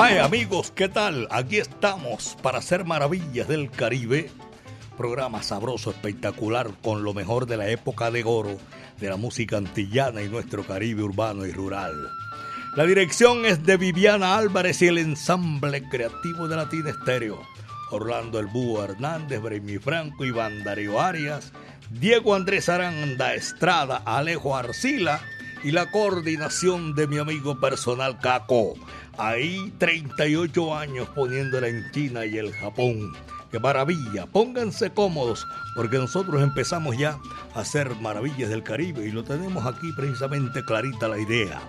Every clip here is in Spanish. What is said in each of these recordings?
Vaya amigos, ¿qué tal? Aquí estamos para hacer maravillas del Caribe. Programa sabroso, espectacular, con lo mejor de la época de oro de la música antillana y nuestro Caribe urbano y rural. La dirección es de Viviana Álvarez y el ensamble creativo de Latina Estéreo. Orlando El Búho Hernández, Bremi Franco, Iván Darío Arias, Diego Andrés Aranda Estrada, Alejo Arcila y la coordinación de mi amigo personal Caco. Ahí 38 años poniéndola en China y el Japón. ¡Qué maravilla! Pónganse cómodos porque nosotros empezamos ya a hacer maravillas del Caribe y lo tenemos aquí precisamente clarita la idea.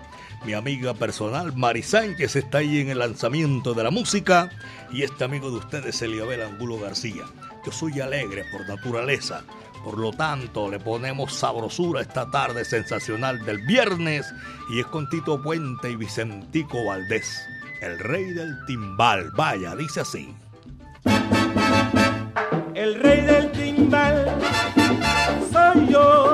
Mi amiga personal Mari Sánchez está ahí en el lanzamiento de la música y este amigo de ustedes Eliabel Angulo García. Yo soy alegre por naturaleza, por lo tanto, le ponemos sabrosura esta tarde sensacional del viernes y es con Tito Puente y Vicentico Valdés, el rey del timbal. Vaya, dice así. El rey del timbal soy yo,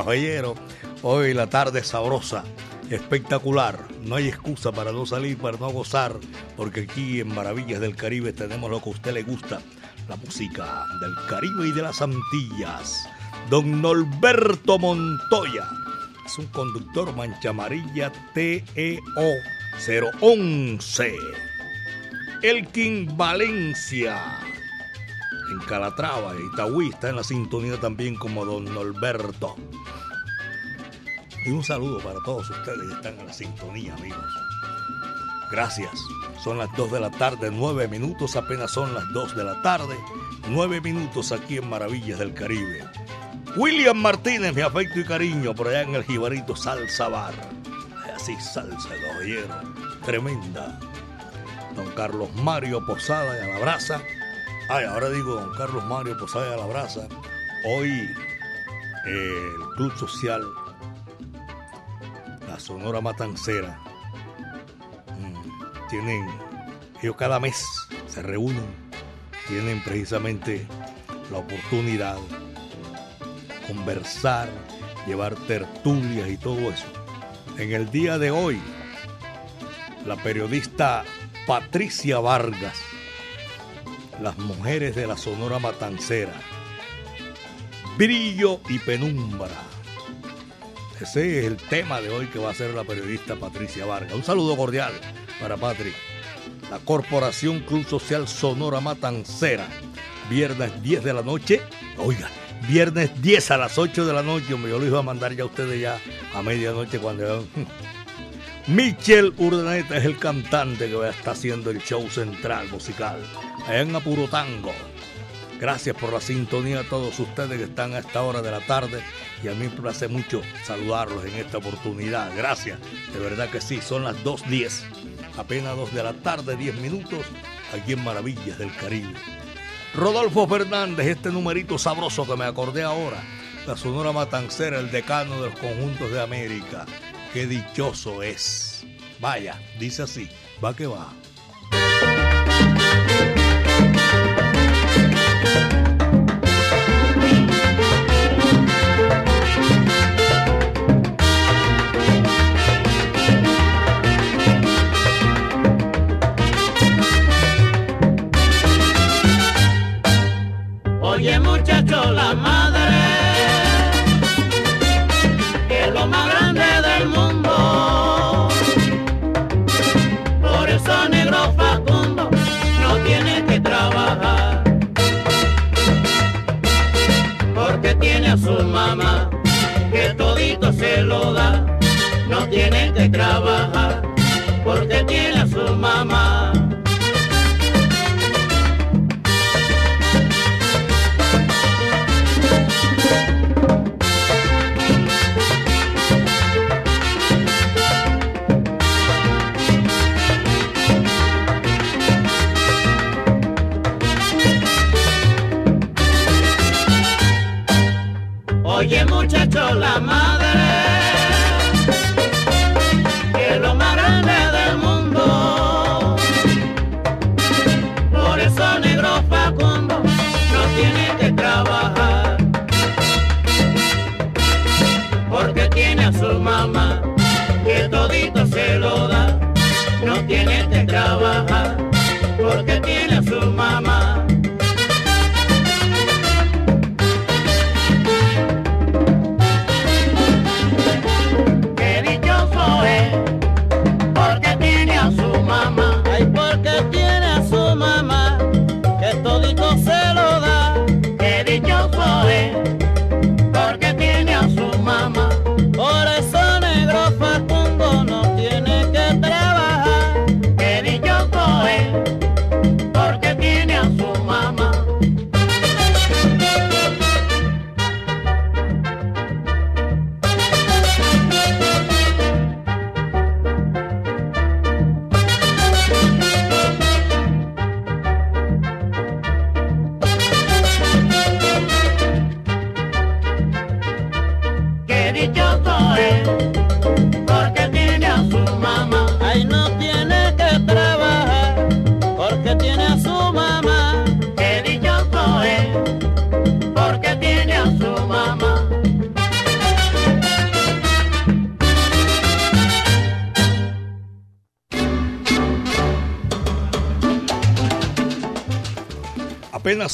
caballero. Hoy la tarde es sabrosa, espectacular. No hay excusa para no salir, para no gozar, porque aquí en Maravillas del Caribe tenemos lo que a usted le gusta, la música del Caribe y de las Antillas. Don Norberto Montoya es un conductor mancha amarilla TEO 011. Elkin Valencia en Calatrava, Itagüí, está en la sintonía también como don Norberto. Y un saludo para todos ustedes que están en la sintonía, amigos. Gracias. Son las 2 de la tarde, 9 minutos, apenas son las 2 de la tarde, 9 minutos aquí en Maravillas del Caribe. William Martínez, mi afecto y cariño, por allá en el Jibarito Salsa Bar. Así salsa, caballero, tremenda. Don Carlos Mario Posada y a la brasa. Ay, ahora digo don Carlos Mario Posada y a la brasa. Hoy eh, el Club Social, Sonora Matancera, tienen, ellos cada mes se reúnen, tienen precisamente la oportunidad de conversar, llevar tertulias y todo eso. En el día de hoy, la periodista Patricia Vargas, las mujeres de la Sonora Matancera, brillo y penumbra. Ese es el tema de hoy que va a ser la periodista Patricia Vargas. Un saludo cordial para Patrick. La Corporación Club Social Sonora Matancera. Viernes 10 de la noche. Oiga, viernes 10 a las 8 de la noche. Hombre, yo lo iba a mandar ya a ustedes ya a medianoche cuando... Michel Urdaneta es el cantante que va a estar haciendo el show central musical. Allá en Apuro Tango. Gracias por la sintonía a todos ustedes que están a esta hora de la tarde y a mí me place mucho saludarlos en esta oportunidad. Gracias, de verdad que sí, son las 2.10 apenas 2 de la tarde, 10 minutos, aquí en Maravillas del Caribe. Rodolfo Fernández, este numerito sabroso que me acordé ahora, la Sonora Matancera, el decano de los conjuntos de América. Qué dichoso es. Vaya, dice así, va que va.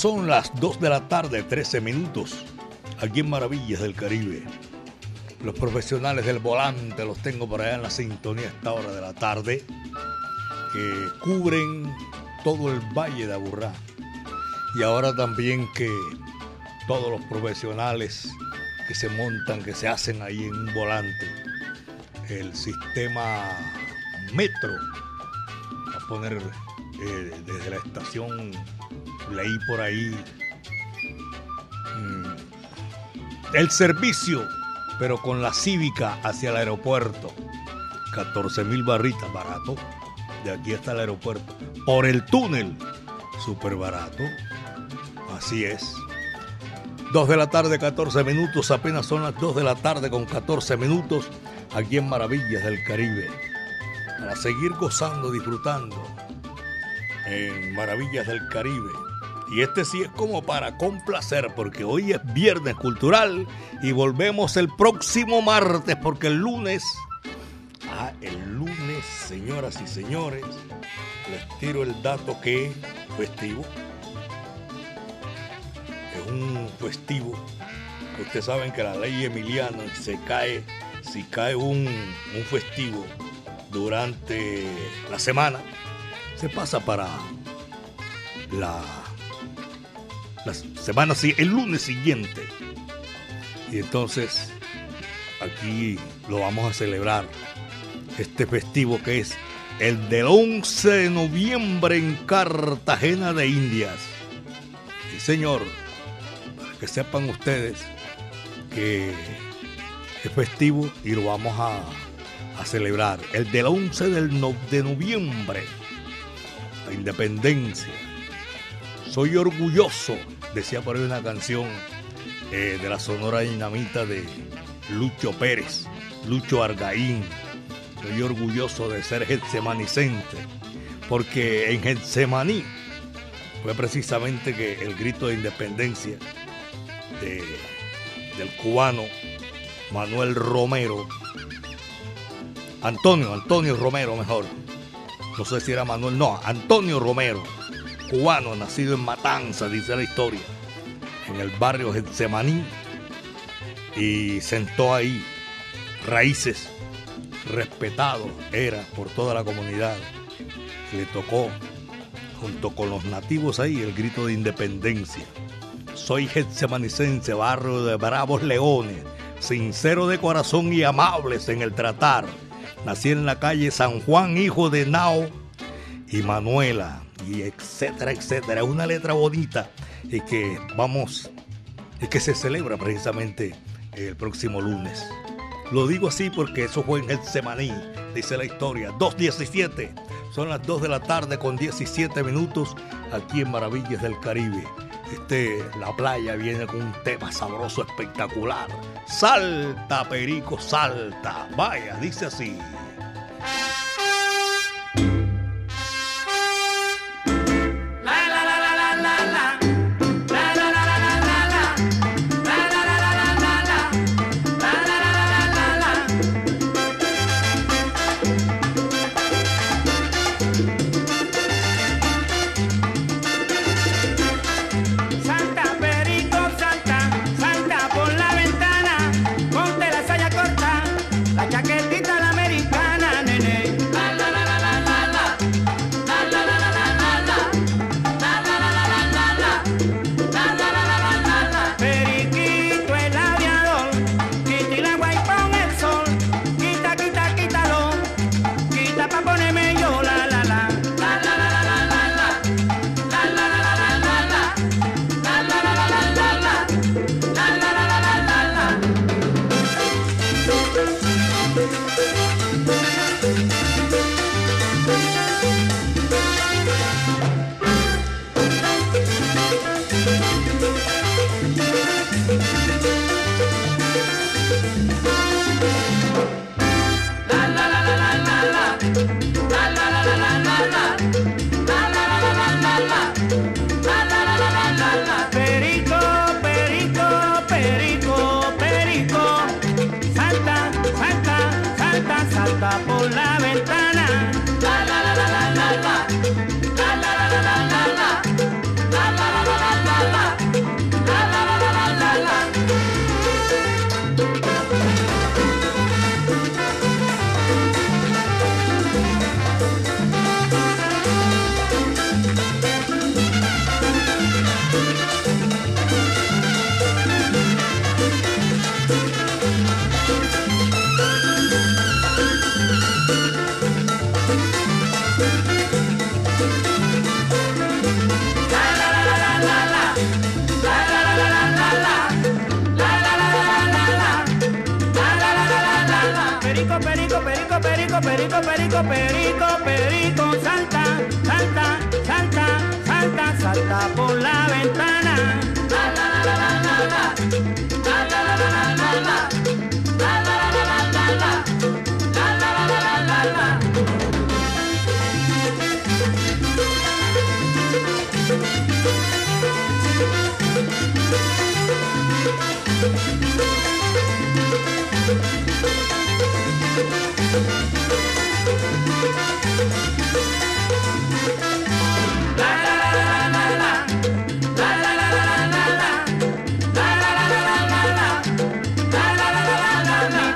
Son las 2 de la tarde, 13 minutos, aquí en Maravillas del Caribe. Los profesionales del volante los tengo por allá en la sintonía a esta hora de la tarde, que cubren todo el Valle de Aburrá. Y ahora también que todos los profesionales que se montan, que se hacen ahí en un volante, el sistema metro, a poner eh, desde la estación, leí por ahí, mm, el servicio, pero con la cívica hacia el aeropuerto, 14 mil barritas, barato, de aquí hasta el aeropuerto, por el túnel, súper barato. Así es. 2 de la tarde, 14 minutos, apenas son las 2 de la tarde con 14 minutos, aquí en Maravillas del Caribe. Para seguir gozando, disfrutando en Maravillas del Caribe. Y este sí es como para complacer, porque hoy es viernes cultural y volvemos el próximo martes, porque el lunes, ah, el lunes, señoras y señores, les tiro el dato que es festivo un festivo. Ustedes saben que la ley emiliana se cae, si cae un, un festivo durante la semana, se pasa para la, la semana, el lunes siguiente. Y entonces aquí lo vamos a celebrar, este festivo que es el del 11 de noviembre en Cartagena de Indias. Sí, señor que sepan ustedes que es festivo y lo vamos a, celebrar. El del 11 del de noviembre, la independencia. Soy orgulloso, decía por ahí una canción eh, de la Sonora Dinamita de Lucho Pérez, Lucho Argaín. Soy orgulloso de ser getsemanicente, porque en Getsemaní fue precisamente que el grito de independencia del cubano Manuel Romero. Antonio, Antonio Romero mejor. No sé si era Manuel, no, Antonio Romero, cubano, nacido en Matanza, dice la historia, en el barrio Getsemaní, y sentó ahí raíces, respetado era por toda la comunidad. Le tocó, junto con los nativos ahí, el grito de independencia. Soy getsemanicense, barrio de bravos leones, sincero de corazón y amables en el tratar. Nací en la calle San Juan, hijo de Nao y Manuela, y etcétera, etcétera. Una letra bonita y que vamos, y que se celebra precisamente el próximo lunes. Lo digo así porque eso fue en Getsemaní, dice la historia. 2.17, son las 2 de la tarde con 17 minutos aquí en Maravillas del Caribe. Este, la playa viene con un tema sabroso espectacular. Salta, Perico, salta. Vaya, dice así.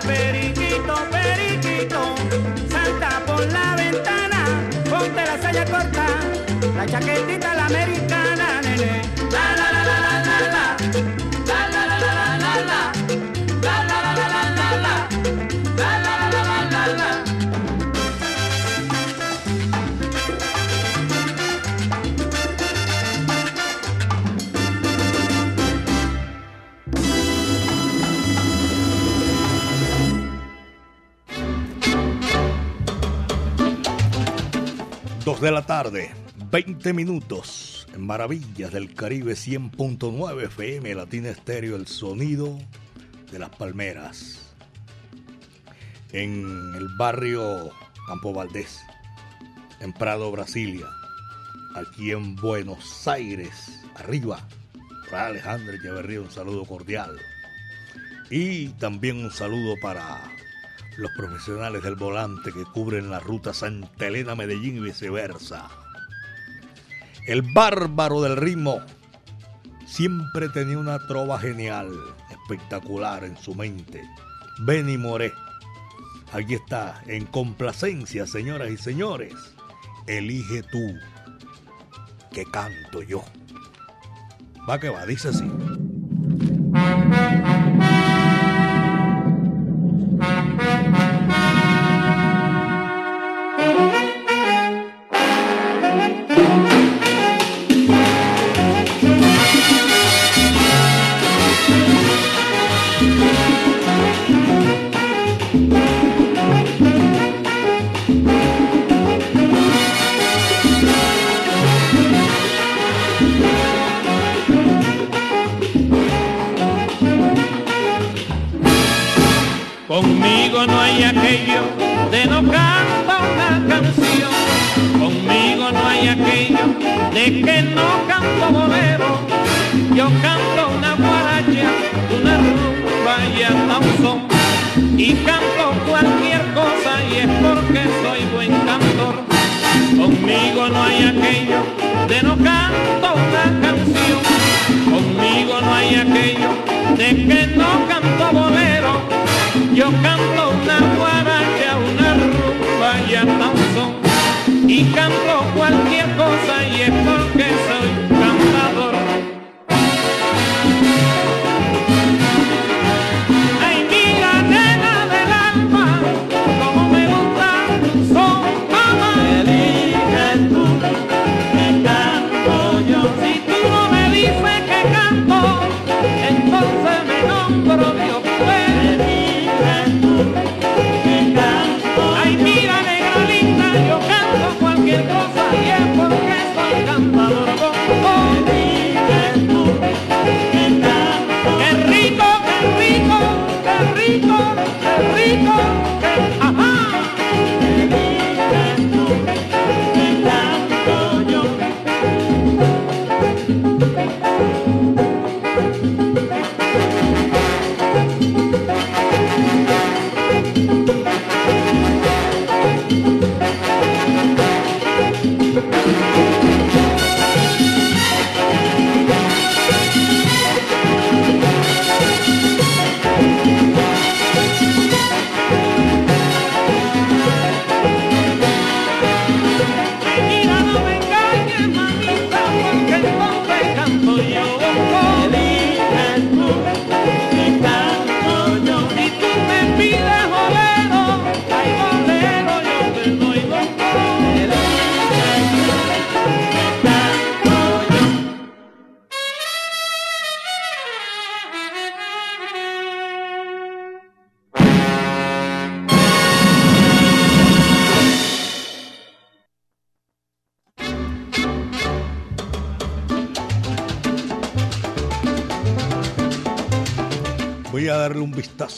Periquito, periquito, salta por la ventana, ponte la salla corta, la chaquetita la merita. de la tarde, 20 minutos, en Maravillas del Caribe 100.9 FM, Latina Estéreo, el sonido de las palmeras, en el barrio Campo Valdés, en Prado, Brasilia, aquí en Buenos Aires, arriba, para Alejandro Echeverría, un saludo cordial. Y también un saludo para los profesionales del volante que cubren la ruta Santa Elena-Medellín y viceversa. El bárbaro del ritmo siempre tenía una trova genial, espectacular en su mente. Benny Moré. Aquí está, en complacencia, señoras y señores. Elige tú, que canto yo. Va que va, dice así.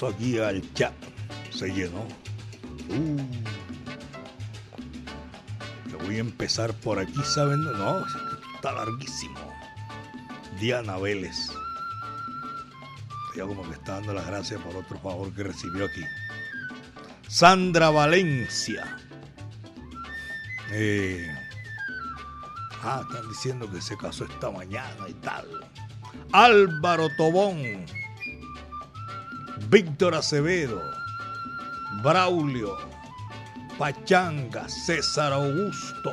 Aquí al chat. Se llenó. Uh. Voy a empezar por aquí, ¿saben? No, está larguísimo. Diana Vélez. Ya como que está dando las gracias por otro favor que recibió aquí. Sandra Valencia. Eh, ah, están diciendo que se casó esta mañana y tal. Álvaro Tobón. Víctor Acevedo. Braulio. Pachanga. César Augusto.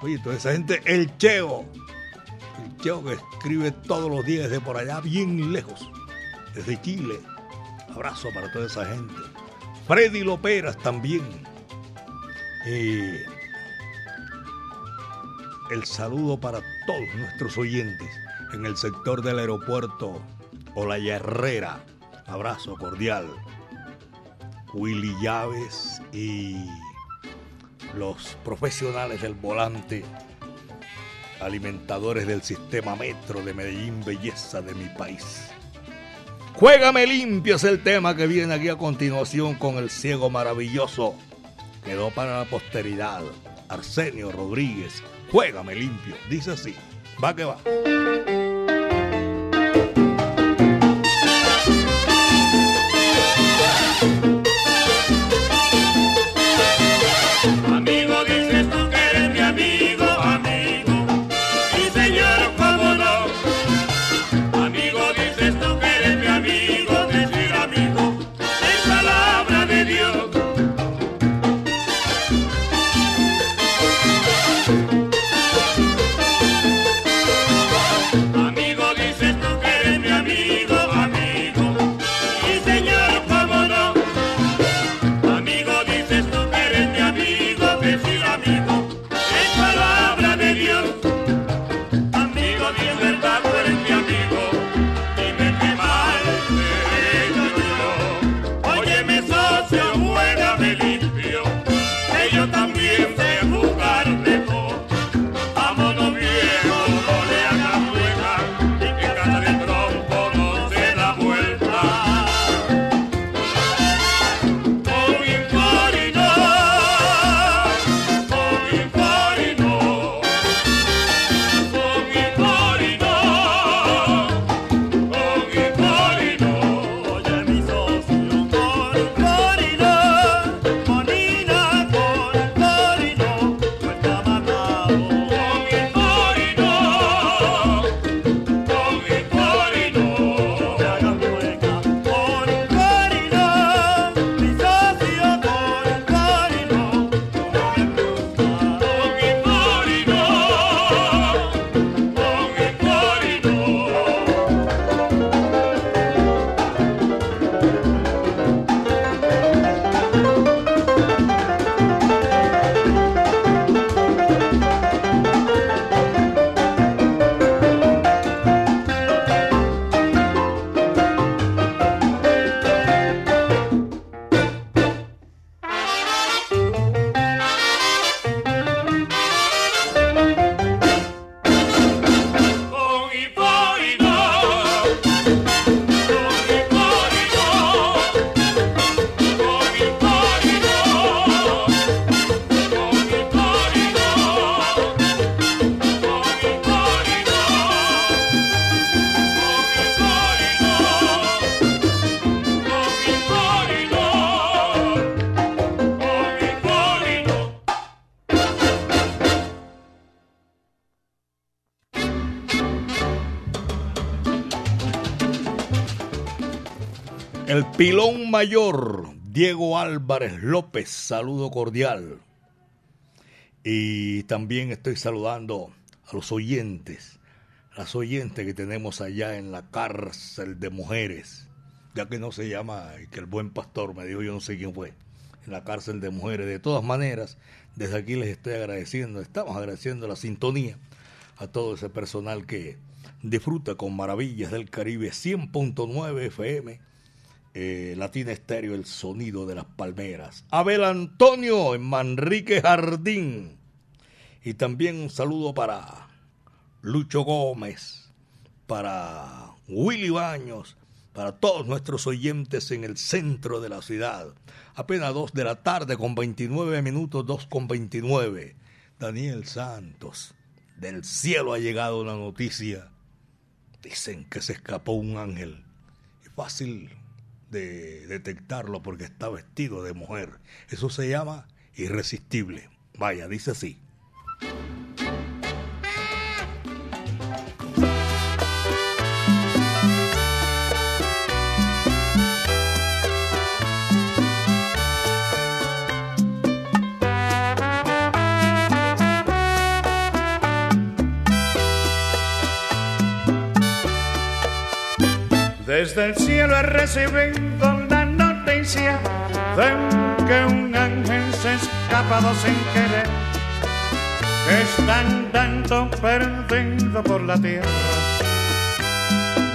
Oye, toda esa gente, el Cheo. El Cheo que escribe todos los días desde por allá, bien lejos. Desde Chile. Abrazo para toda esa gente. Freddy Loperas también. Eh, el saludo para todos nuestros oyentes en el sector del aeropuerto o la Herrera. Abrazo cordial. Willy Llaves y los profesionales del volante, alimentadores del sistema metro de Medellín, belleza de mi país. Juégame limpio es el tema que viene aquí a continuación con el ciego maravilloso. Quedó para la posteridad. Arsenio Rodríguez, juégame limpio. Dice así. Va que va. El pilón mayor, Diego Álvarez López, saludo cordial. Y también estoy saludando a los oyentes, las oyentes que tenemos allá en la cárcel de mujeres, ya que no se llama, que el buen pastor me dijo, yo no sé quién fue, en la cárcel de mujeres. De todas maneras, desde aquí les estoy agradeciendo, estamos agradeciendo la sintonía a todo ese personal que disfruta con maravillas del Caribe 100.9 FM eh, Latina Estéreo, el sonido de las palmeras. Abel Antonio en Manrique Jardín. Y también un saludo para Lucho Gómez, para Willy Baños, para todos nuestros oyentes en el centro de la ciudad. Apenas 2 de la tarde con 29 minutos, 2 con 29. Daniel Santos, del cielo ha llegado la noticia. Dicen que se escapó un ángel. Es fácil de detectarlo porque está vestido de mujer. Eso se llama irresistible. Vaya, dice así. Desde el cielo he recibido la noticia de que un ángel se ha escapado sin querer, que están dando perdido por la tierra.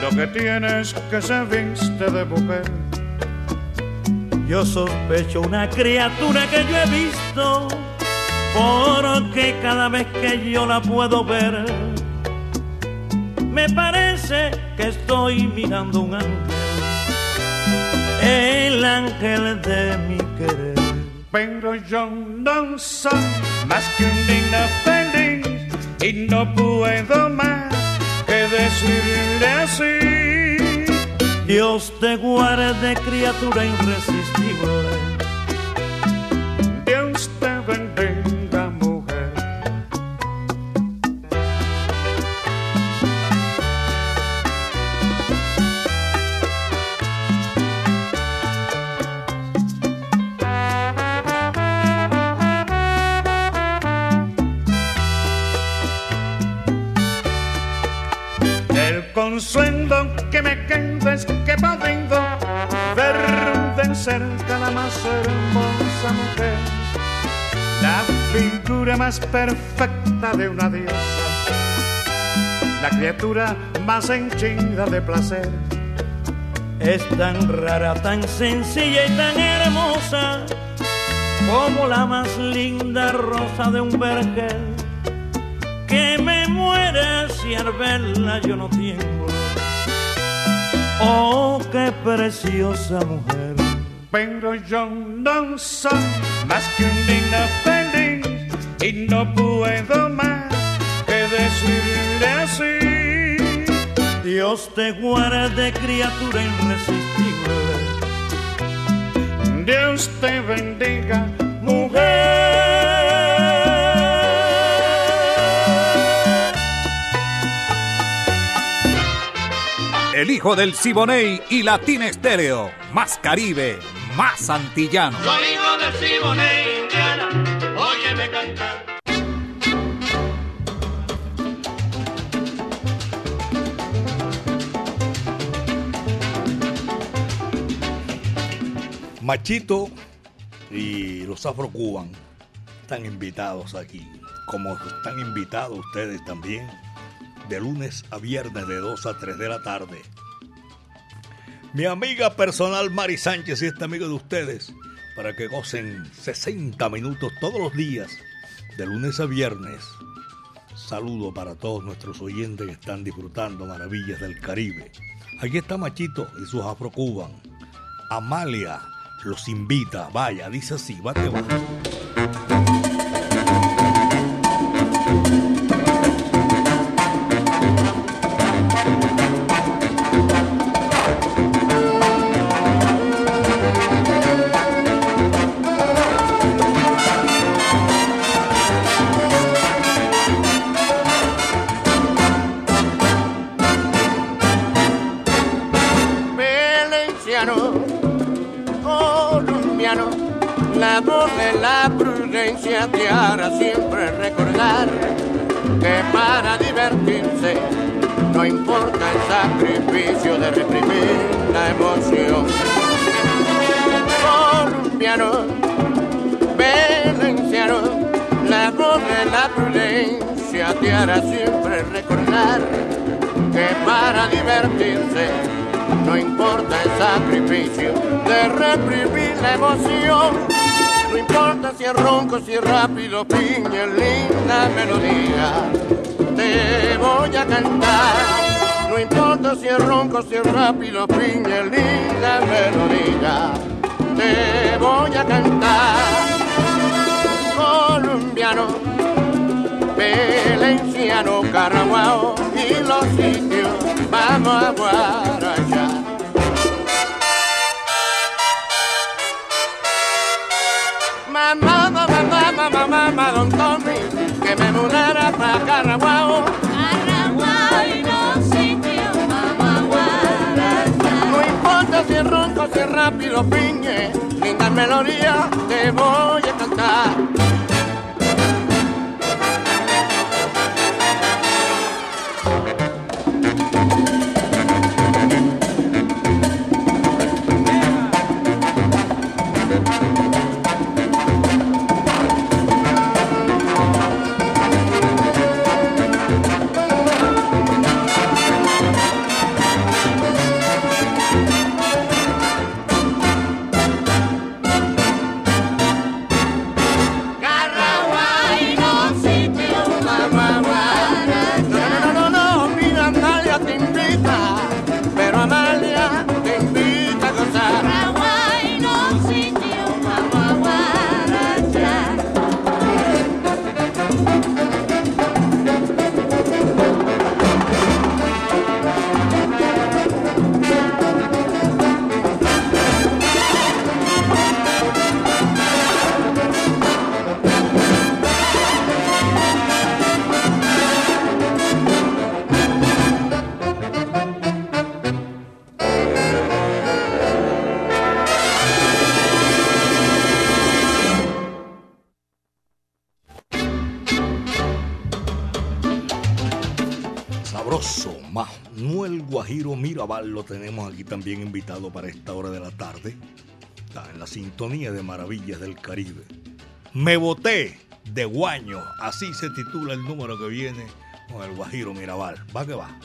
Lo que tiene es que se viste de mujer. Yo sospecho una criatura que yo he visto, porque cada vez que yo la puedo ver, me parece que estoy mirando un ángel, el ángel de mi querer. Pero yo no soy más que un digno feliz y no puedo más que decirle así. Dios te guarde, criatura irresistible. Figura más perfecta de una diosa, la criatura más henchida de placer. Es tan rara, tan sencilla y tan hermosa como la más linda rosa de un vergel. Que me muera si al verla yo no tiemblo. Oh, qué preciosa mujer. Pero yo no soy más que un digno y no puedo más que decirle así. Dios te guarde, criatura irresistible. Dios te bendiga, mujer. El hijo del Siboney y Latín Estéreo. Más Caribe, más antillano. Soy hijo del Siboney, Machito y los afrocuban están invitados aquí, como están invitados ustedes también, de lunes a viernes de 2 a 3 de la tarde. Mi amiga personal Mari Sánchez y este amigo de ustedes, para que gocen 60 minutos todos los días, de lunes a viernes. Saludo para todos nuestros oyentes que están disfrutando maravillas del Caribe. Aquí está Machito y sus afrocuban. Amalia los invita, vaya, dice así, va que va. Voz de la prudencia te hará siempre recordar que para divertirse no importa el sacrificio de reprimir la emoción. Colombiano, valenciano, la voz de la prudencia te hará siempre recordar que para divertirse no importa el sacrificio de reprimir la emoción. No importa si es ronco, si es rápido, piña, linda melodía. Te voy a cantar. No importa si es ronco, si es rápido, piña, linda melodía, te voy a cantar. Colombiano, valenciano, caraguao y los sitios, vamos a guarachar. Mudara para Caraguao. No importa si es ronco, si es rápido, piñe, linda melodía, te voy a cantar. Mirabal lo tenemos aquí también invitado para esta hora de la tarde. Está en la sintonía de Maravillas del Caribe. Me boté de guaño, así se titula el número que viene con el Guajiro Mirabal. Va que va.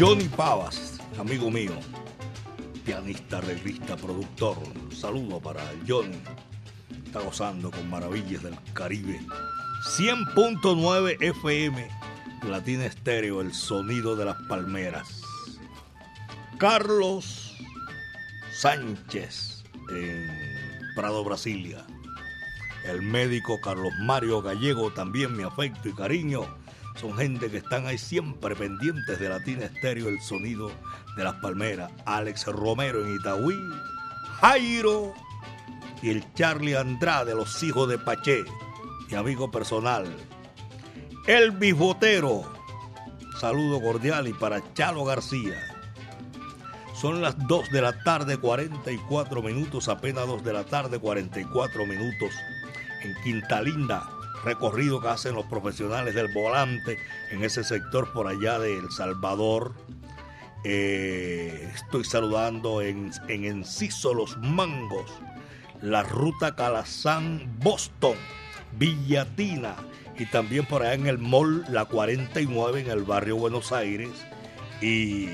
Johnny Pavas, amigo mío, pianista, revista, productor. Saludo para Johnny. Está gozando con maravillas del Caribe. 100.9 FM, Latina Estéreo, el sonido de las palmeras. Carlos Sánchez en Prado, Brasilia. El médico Carlos Mario Gallego, también mi afecto y cariño. Son gente que están ahí siempre pendientes de Latina Estéreo, el sonido de las palmeras. Alex Romero en Itagüí. Jairo y el Charlie Andrade, los hijos de Paché, mi amigo personal. El Botero, saludo cordial y para Chalo García. Son las 2 de la tarde, 44 minutos, apenas 2 de la tarde, 44 minutos en Quinta Linda, recorrido que hacen los profesionales del volante en ese sector por allá de El Salvador. Eh, estoy saludando en, en Enciso Los Mangos, la ruta Calazán-Boston, Villatina y también por allá en el Mall La 49 en el barrio Buenos Aires y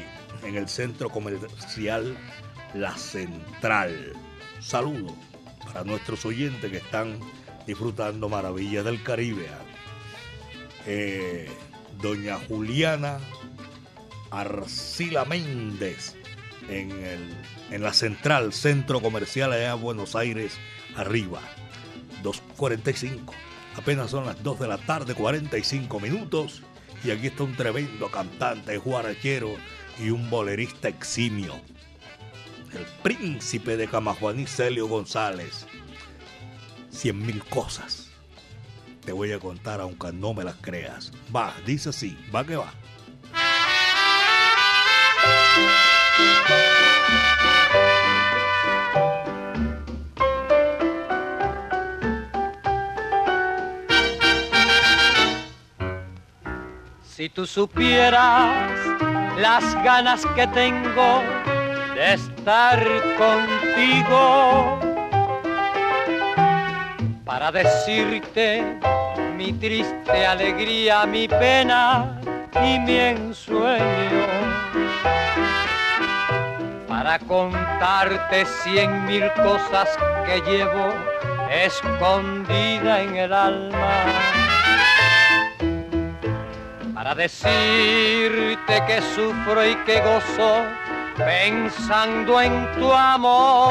en el centro comercial La Central. Saludo para nuestros oyentes que están disfrutando maravillas del Caribe. Eh, doña Juliana Arcila Méndez en, el, en la central, centro comercial allá en Buenos Aires, arriba. 2.45. Apenas son las 2 de la tarde, 45 minutos. Y aquí está un tremendo cantante, guarachero y un bolerista eximio. El príncipe de Camajuaní, Celio González cien mil cosas. Te voy a contar aunque no me las creas. Va, dice así, va que va. Si tú supieras las ganas que tengo de estar contigo, para decirte mi triste alegría, mi pena y mi ensueño. Para contarte cien mil cosas que llevo escondida en el alma. Para decirte que sufro y que gozo pensando en tu amor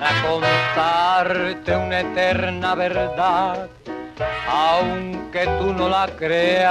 para contarte una eterna verdad, aunque tú no la creas.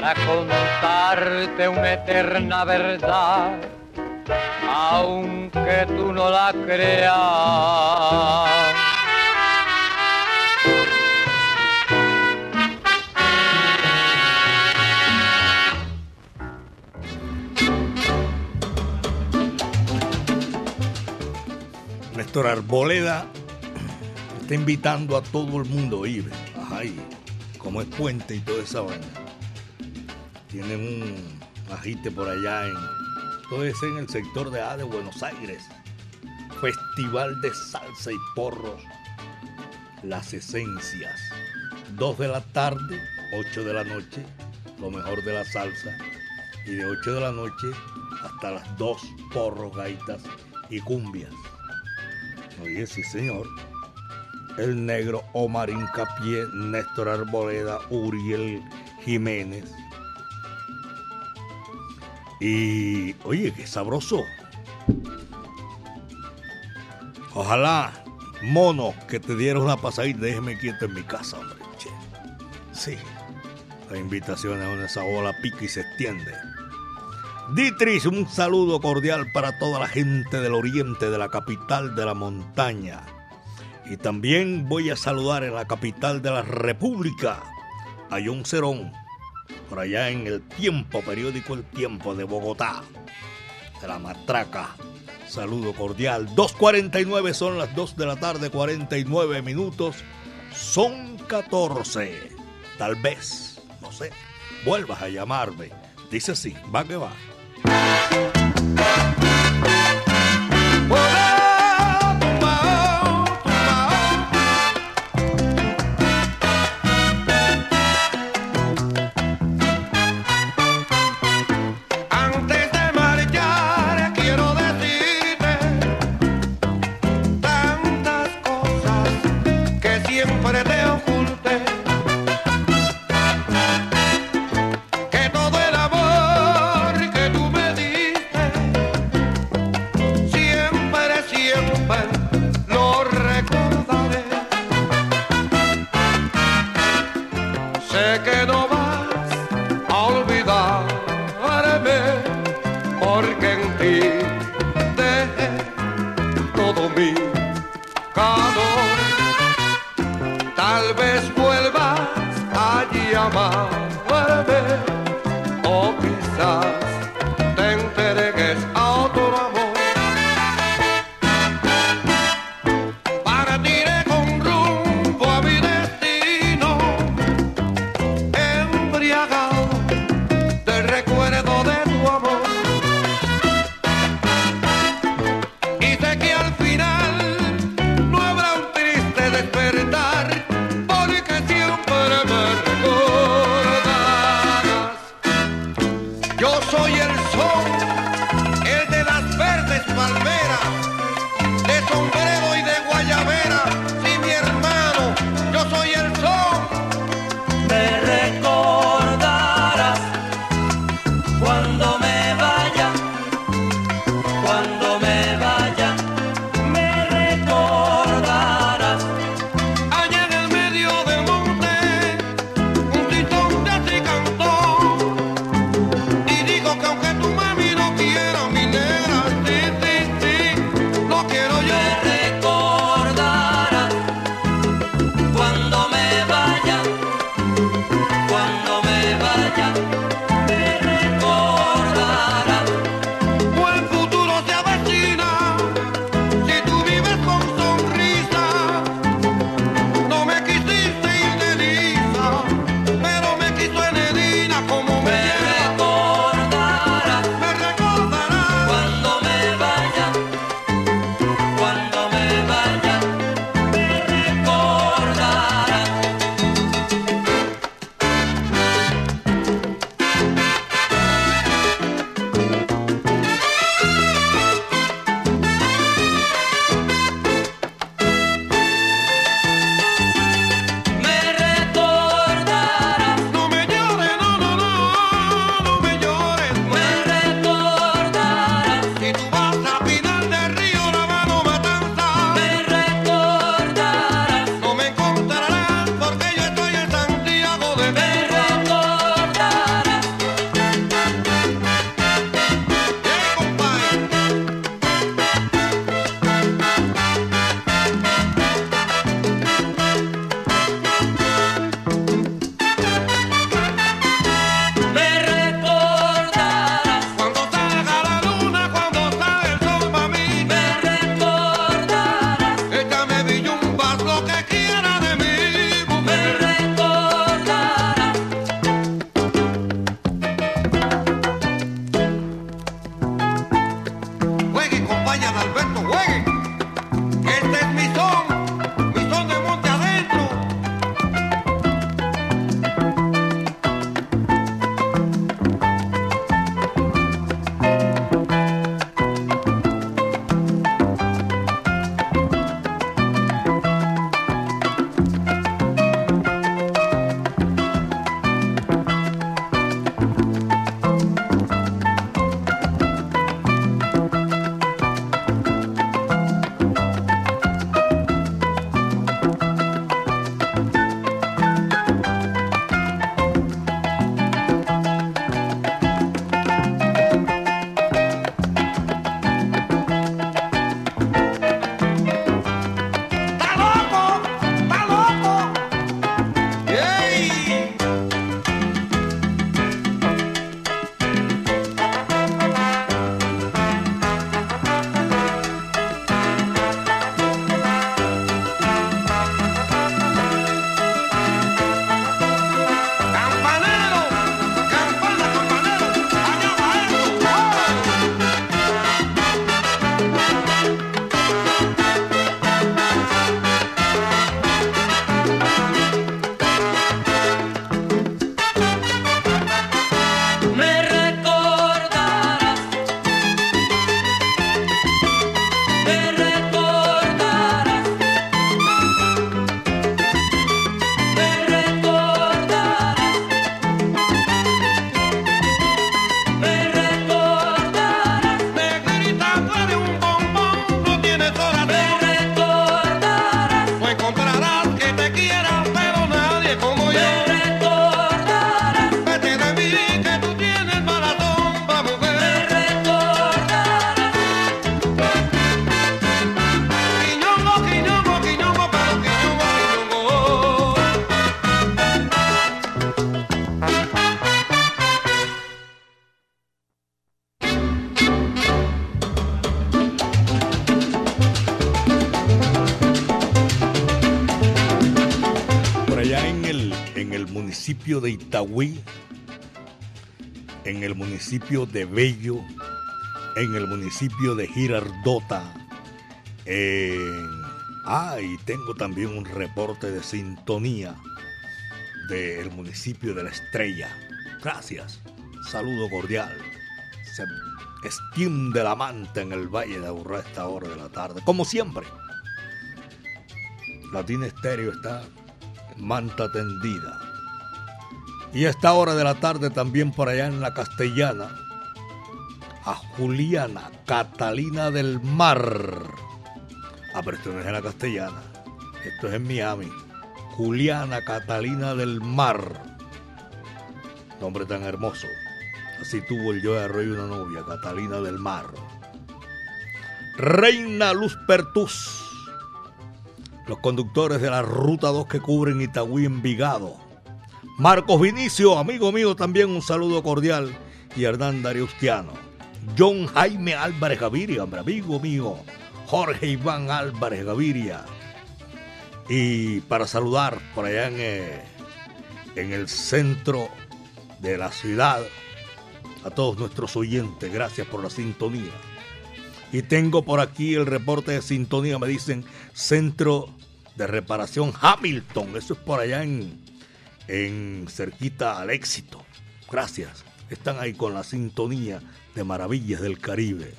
para contarte una eterna verdad, aunque tú no la creas. Néstor Arboleda está invitando a todo el mundo a ir. Como es puente y toda esa vaina tienen un agite por allá en todo ese en el sector de A de Buenos Aires Festival de Salsa y Porros, Las Esencias. 2 de la tarde, 8 de la noche, lo mejor de la salsa. Y de 8 de la noche hasta las 2, porros, gaitas y cumbias. Oye, sí, señor. El negro Omar Incapié, Néstor Arboleda, Uriel Jiménez. Y, oye, qué sabroso. Ojalá, mono, que te diera una pasadita, déjeme quieto en mi casa, hombre. Sí, la invitación es una esa bola pica y se extiende. Dietrich, un saludo cordial para toda la gente del oriente de la capital de la montaña. Y también voy a saludar en la capital de la República, a John por allá en el Tiempo, periódico El Tiempo de Bogotá, de la Matraca. Saludo cordial. 2.49 son las 2 de la tarde, 49 minutos. Son 14. Tal vez, no sé, vuelvas a llamarme. Dice así, va que va. Porque en ti dejé todo mi calor. Tal vez vuelvas a llamarme de Itagüí, en el municipio de Bello, en el municipio de Girardota. ah, y tengo también un reporte de sintonía del municipio de La Estrella. Gracias. Saludo cordial. Se extiende la manta en el Valle de Aburrá a esta hora de la tarde. Como siempre. Latina Estéreo está manta tendida y a esta hora de la tarde también por allá en la Castellana, a Juliana Catalina del Mar. Ah, pero esto no es en la Castellana, esto es en Miami. Juliana Catalina del Mar. Nombre tan hermoso. Así tuvo el yo de Arroyo una novia, Catalina del Mar. Reina Luz Pertus. Los conductores de la Ruta 2 que cubren Itagüí Envigado Marcos Vinicio, amigo mío, también un saludo cordial. Y Hernán Dariustiano. John Jaime Álvarez Gaviria, hombre, amigo mío. Jorge Iván Álvarez Gaviria. Y para saludar por allá en, eh, en el centro de la ciudad a todos nuestros oyentes, gracias por la sintonía. Y tengo por aquí el reporte de sintonía, me dicen Centro de Reparación Hamilton, eso es por allá en, en cerquita al éxito. Gracias. Están ahí con la sintonía de Maravillas del Caribe.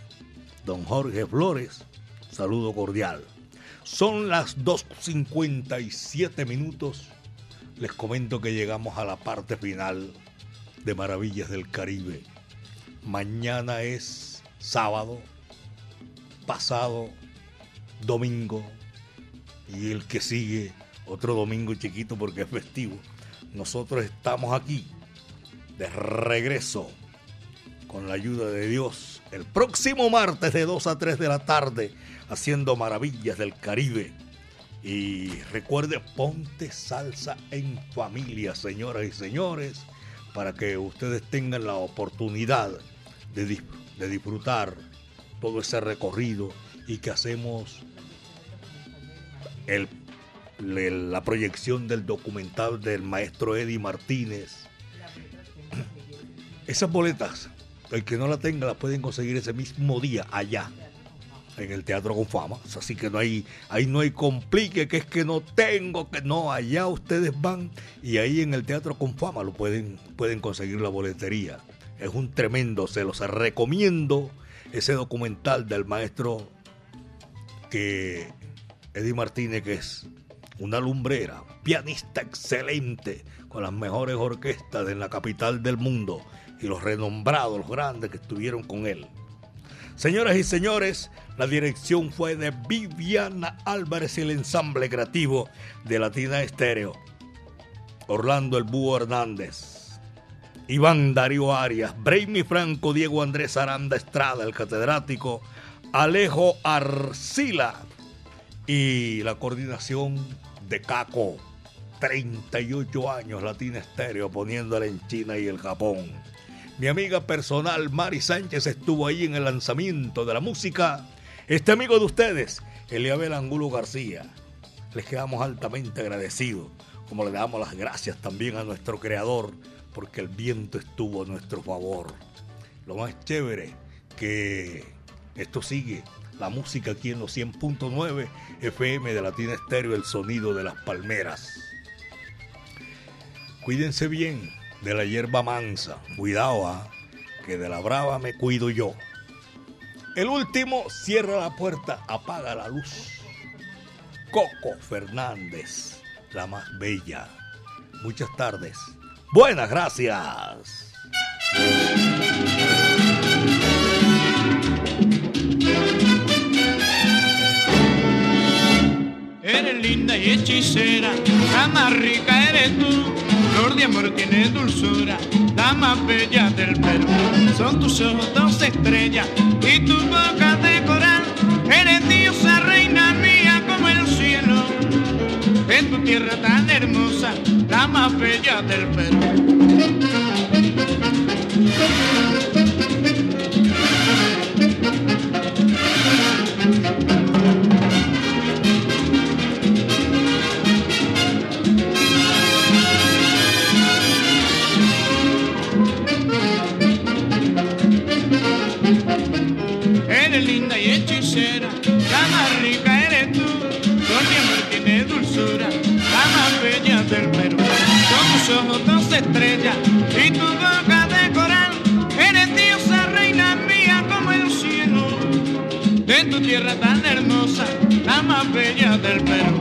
Don Jorge Flores, saludo cordial. Son las 2.57 minutos. Les comento que llegamos a la parte final de Maravillas del Caribe. Mañana es sábado, pasado domingo y el que sigue otro domingo chiquito porque es festivo nosotros estamos aquí de regreso con la ayuda de Dios el próximo martes de 2 a 3 de la tarde haciendo maravillas del Caribe. Y recuerde, ponte salsa en familia, señoras y señores, para que ustedes tengan la oportunidad de, de disfrutar todo ese recorrido y que hacemos el la proyección del documental del maestro Eddie Martínez. Esas boletas, el que no la tenga, las pueden conseguir ese mismo día allá en el Teatro con Fama. Así que no hay, ahí no hay complique, que es que no tengo, que no, allá ustedes van y ahí en el Teatro con Fama lo pueden, pueden conseguir la boletería. Es un tremendo, se los recomiendo ese documental del maestro que Eddie Martínez, que es una lumbrera, pianista excelente, con las mejores orquestas de la capital del mundo y los renombrados, los grandes que estuvieron con él. Señoras y señores, la dirección fue de Viviana Álvarez y el ensamble creativo de Latina Estéreo. Orlando El Búho Hernández, Iván Darío Arias, Brainy Franco, Diego Andrés Aranda Estrada, el catedrático, Alejo Arcila y la coordinación de Caco. 38 años Latina Estéreo poniéndola en China y el Japón. Mi amiga personal Mari Sánchez estuvo ahí en el lanzamiento de la música. Este amigo de ustedes, Eliabel Angulo García. Les quedamos altamente agradecidos, como le damos las gracias también a nuestro creador, porque el viento estuvo a nuestro favor. Lo más chévere que esto sigue la música aquí en los 100.9 FM de Latina Estéreo, el sonido de las palmeras. Cuídense bien de la hierba mansa, cuidado, ¿ah? que de la brava me cuido yo. El último, cierra la puerta, apaga la luz. Coco Fernández, la más bella. Muchas tardes. Buenas gracias. Eres linda y hechicera, la más rica eres tú. Flor de amor tiene dulzura, la más bella del Perú. Son tus ojos dos estrellas y tu boca de coral. Eres diosa, reina mía como el cielo. En tu tierra tan hermosa, la más bella del Perú. Estrellas y tu boca de coral. Eres diosa, reina mía como el cielo. De tu tierra tan hermosa, la más bella del Perú.